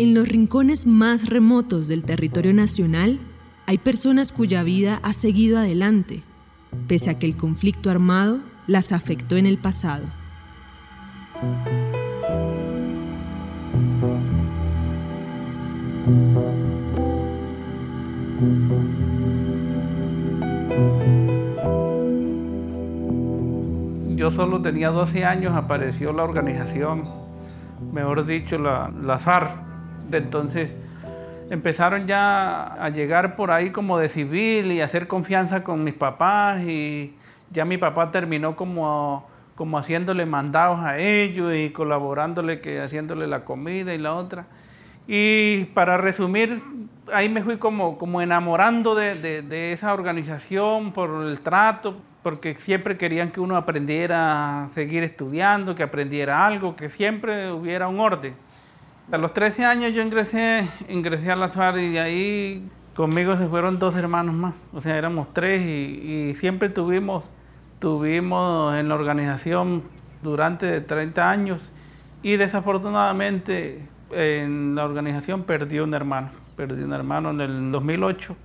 En los rincones más remotos del territorio nacional hay personas cuya vida ha seguido adelante, pese a que el conflicto armado las afectó en el pasado. Yo solo tenía 12 años, apareció la organización, mejor dicho, la, la FARC. Entonces empezaron ya a llegar por ahí como de civil y hacer confianza con mis papás y ya mi papá terminó como, como haciéndole mandados a ellos y colaborándole, que haciéndole la comida y la otra. Y para resumir, ahí me fui como, como enamorando de, esa organización por el trato, porque siempre querían que uno aprendiera a seguir estudiando, que aprendiera algo, que siempre hubiera un orden. A los 13 años yo ingresé, ingresé a la SUAR y de ahí conmigo se fueron dos hermanos más, o sea, éramos tres y, siempre tuvimos, tuvimos en la organización durante 30 años y desafortunadamente en la organización perdió un hermano, perdió un hermano en el 2008,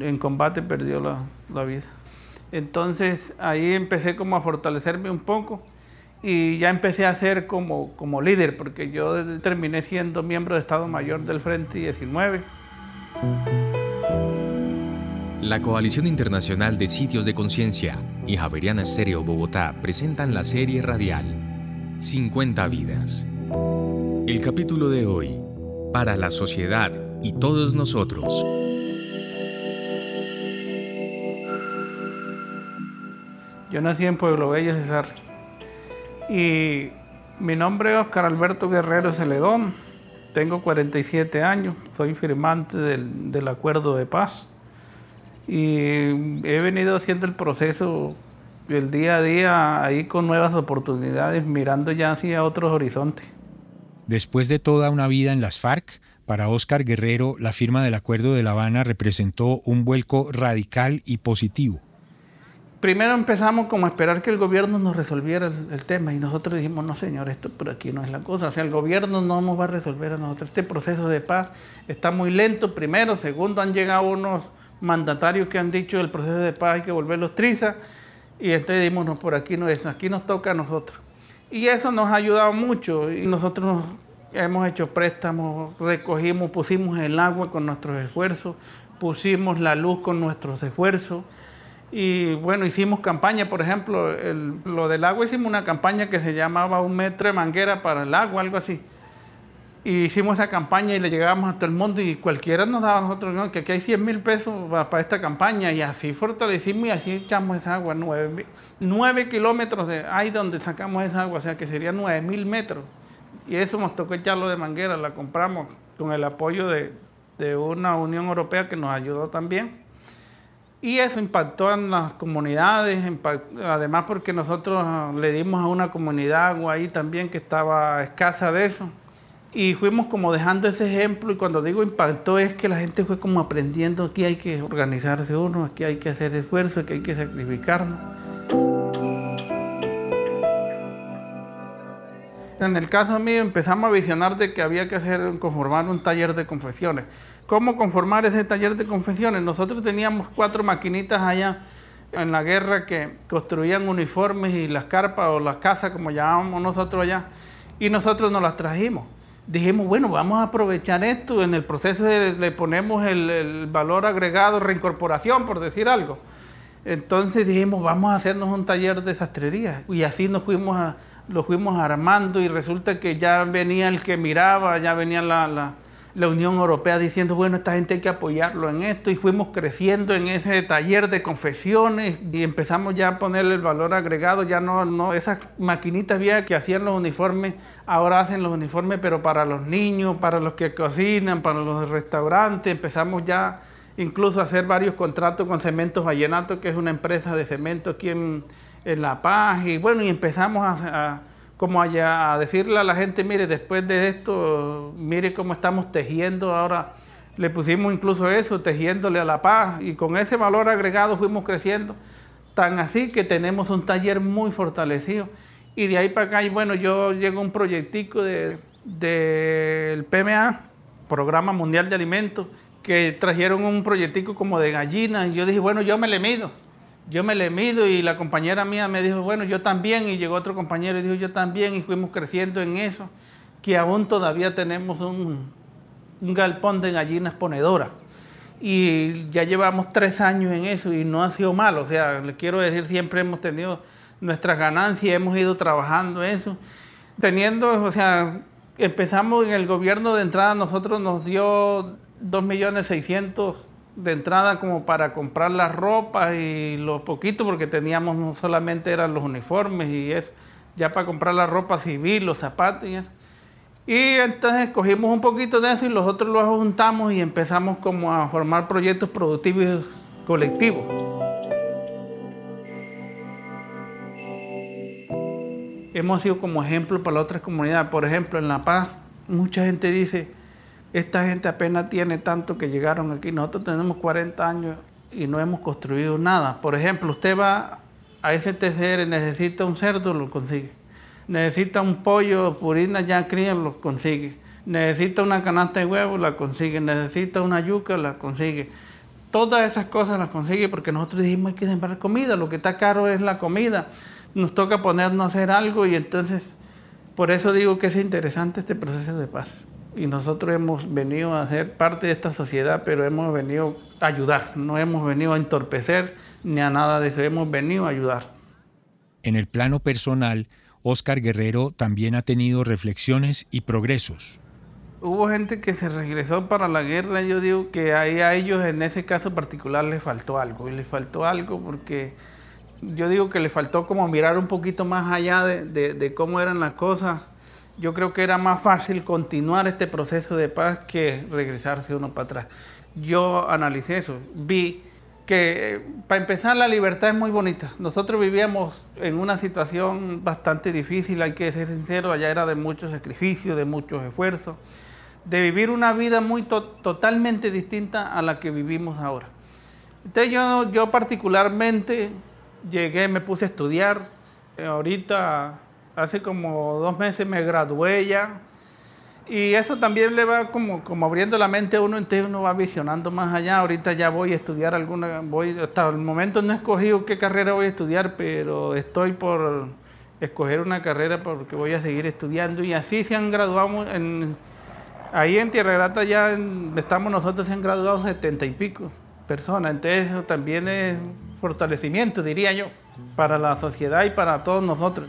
en combate perdió la, vida. Entonces ahí empecé como a fortalecerme un poco y ya empecé a ser como, como líder, porque yo terminé siendo miembro de Estado Mayor del Frente 19. La Coalición Internacional de Sitios de Conciencia y Javeriana Estéreo Bogotá presentan la serie radial 50 Vidas el capítulo de hoy, para la sociedad y todos nosotros. Yo nací en Pueblo Bello, César. Y mi nombre es Oscar Alberto Guerrero Celedón. Tengo 47 años, soy firmante del, del acuerdo de paz. Y he venido haciendo el proceso el día a día ahí con nuevas oportunidades, mirando ya hacia otros horizontes. Después de toda una vida en las FARC, para Óscar Guerrero, la firma del Acuerdo de La Habana representó un vuelco radical y positivo. Primero empezamos como a esperar que el gobierno nos resolviera el, tema y nosotros dijimos, no señor, esto por aquí no es la cosa. O sea, el gobierno no nos va a resolver a nosotros. Este proceso de paz está muy lento, primero. Segundo, han llegado unos mandatarios que han dicho el proceso de paz hay que volverlos trizas. Y entonces dijimos, no, por aquí no es, aquí nos toca a nosotros. Y eso nos ha ayudado mucho y nosotros hemos hecho préstamos, recogimos, pusimos el agua con nuestros esfuerzos, pusimos la luz con nuestros esfuerzos. Y bueno, hicimos campaña, por ejemplo, lo del agua hicimos una campaña que se llamaba Un metro de manguera para el agua, algo así. Y hicimos esa campaña y le llegábamos a todo el mundo y cualquiera nos daba a nosotros, que aquí hay 100 mil pesos para, esta campaña y así fortalecimos y así echamos esa agua, 9, kilómetros de ahí donde sacamos esa agua, o sea que serían 9 mil metros. Y eso nos tocó echarlo de manguera, la compramos con el apoyo de, de una Unión Europea que nos ayudó también. Y eso impactó en las comunidades, además porque nosotros le dimos a una comunidad ahí también que estaba escasa de eso y fuimos como dejando ese ejemplo y cuando digo impactó es que la gente fue como aprendiendo aquí hay que organizarse uno, aquí hay que hacer esfuerzo, aquí hay que sacrificarnos. En el caso mío empezamos a visionar de que había que hacer, conformar un taller de confesiones. ¿Cómo conformar ese taller de confesiones? Nosotros teníamos cuatro maquinitas allá en la guerra que construían uniformes y las carpas o las casas como llamábamos nosotros allá y nosotros nos las trajimos dijimos, bueno, vamos a aprovechar esto, en el proceso le ponemos el, valor agregado, reincorporación, por decir algo. Entonces dijimos, vamos a hacernos un taller de sastrería. Y así nos fuimos a, lo fuimos armando y resulta que ya venía el que miraba, ya venía la Unión Europea diciendo, bueno, esta gente hay que apoyarlo en esto y fuimos creciendo en ese taller de confesiones y empezamos ya a ponerle el valor agregado, ya no, no esas maquinitas viejas que hacían los uniformes, ahora hacen los uniformes, pero para los niños, para los que cocinan, para los restaurantes, empezamos ya incluso a hacer varios contratos con Cementos Vallenato, que es una empresa de cemento aquí en, La Paz, y bueno, y empezamos a como allá a decirle a la gente, mire, después de esto, mire cómo estamos tejiendo ahora. Le pusimos incluso eso, tejiéndole a la paz, y con ese valor agregado fuimos creciendo, tan así que tenemos un taller muy fortalecido. Y de ahí para acá, y bueno, yo llego a un proyectico del de, PMA, Programa Mundial de Alimentos, que trajeron un proyectico como de gallinas. Y yo dije, bueno, yo me le mido. Yo me le mido y la compañera mía me dijo, bueno, yo también. Y llegó otro compañero y dijo, yo también. Y fuimos creciendo en eso, que aún todavía tenemos un, galpón de gallinas ponedoras. Y ya llevamos tres años en eso y no ha sido mal. O sea, le quiero decir, siempre hemos tenido nuestras ganancias, hemos ido trabajando eso. Teniendo, o sea, empezamos en el gobierno de entrada, nosotros nos dio 2.600.000 de entrada como para comprar las ropas y lo poquito, porque teníamos no solamente eran los uniformes y eso, ya para comprar la ropa civil, los zapatos y eso. Y entonces cogimos un poquito de eso y los otros lo juntamos y empezamos como a formar proyectos productivos colectivos. Hemos sido como ejemplo para otras comunidades. Por ejemplo, en La Paz, mucha gente dice, esta gente apenas tiene tanto que llegaron aquí. Nosotros tenemos 40 años y no hemos construido nada. Por ejemplo, usted va a ese TCR, necesita un cerdo, lo consigue necesita un pollo, purina ya cría, lo consigue. Necesita una canasta de huevos, la consigue. Necesita una yuca, la consigue. Todas esas cosas las consigue porque nosotros dijimos hay que sembrar comida. Lo que está caro es la comida. Nos toca ponernos a hacer algo y entonces por eso digo que es interesante este proceso de paz. Y nosotros hemos venido a ser parte de esta sociedad, pero hemos venido a ayudar. No hemos venido a entorpecer ni a nada de eso. Hemos venido a ayudar. En el plano personal, Oscar Guerrero también ha tenido reflexiones y progresos. Hubo gente que se regresó para la guerra, yo digo que ahí a ellos en ese caso particular les faltó algo, y les faltó algo porque yo digo que les faltó como mirar un poquito más allá de, cómo eran las cosas. Yo creo que era más fácil continuar este proceso de paz que regresarse uno para atrás. Yo analicé eso, vi que para empezar la libertad es muy bonita. Nosotros vivíamos en una situación bastante difícil, hay que ser sincero, allá era de muchos sacrificios, de muchos esfuerzos, de vivir una vida muy totalmente distinta a la que vivimos ahora. Entonces yo, yo particularmente llegué, me puse a estudiar, ahorita hace como dos meses me gradué ya, y eso también le va como, como abriendo la mente a uno, entonces uno va visionando más allá. Ahorita ya voy a estudiar alguna, voy, hasta el momento no he escogido qué carrera voy a estudiar, pero estoy por escoger una carrera porque voy a seguir estudiando. Y así se han graduado, en, ahí en Tierra Grata ya estamos nosotros, se han graduado setenta y pico personas. Entonces eso también es fortalecimiento, diría yo, para la sociedad y para todos nosotros.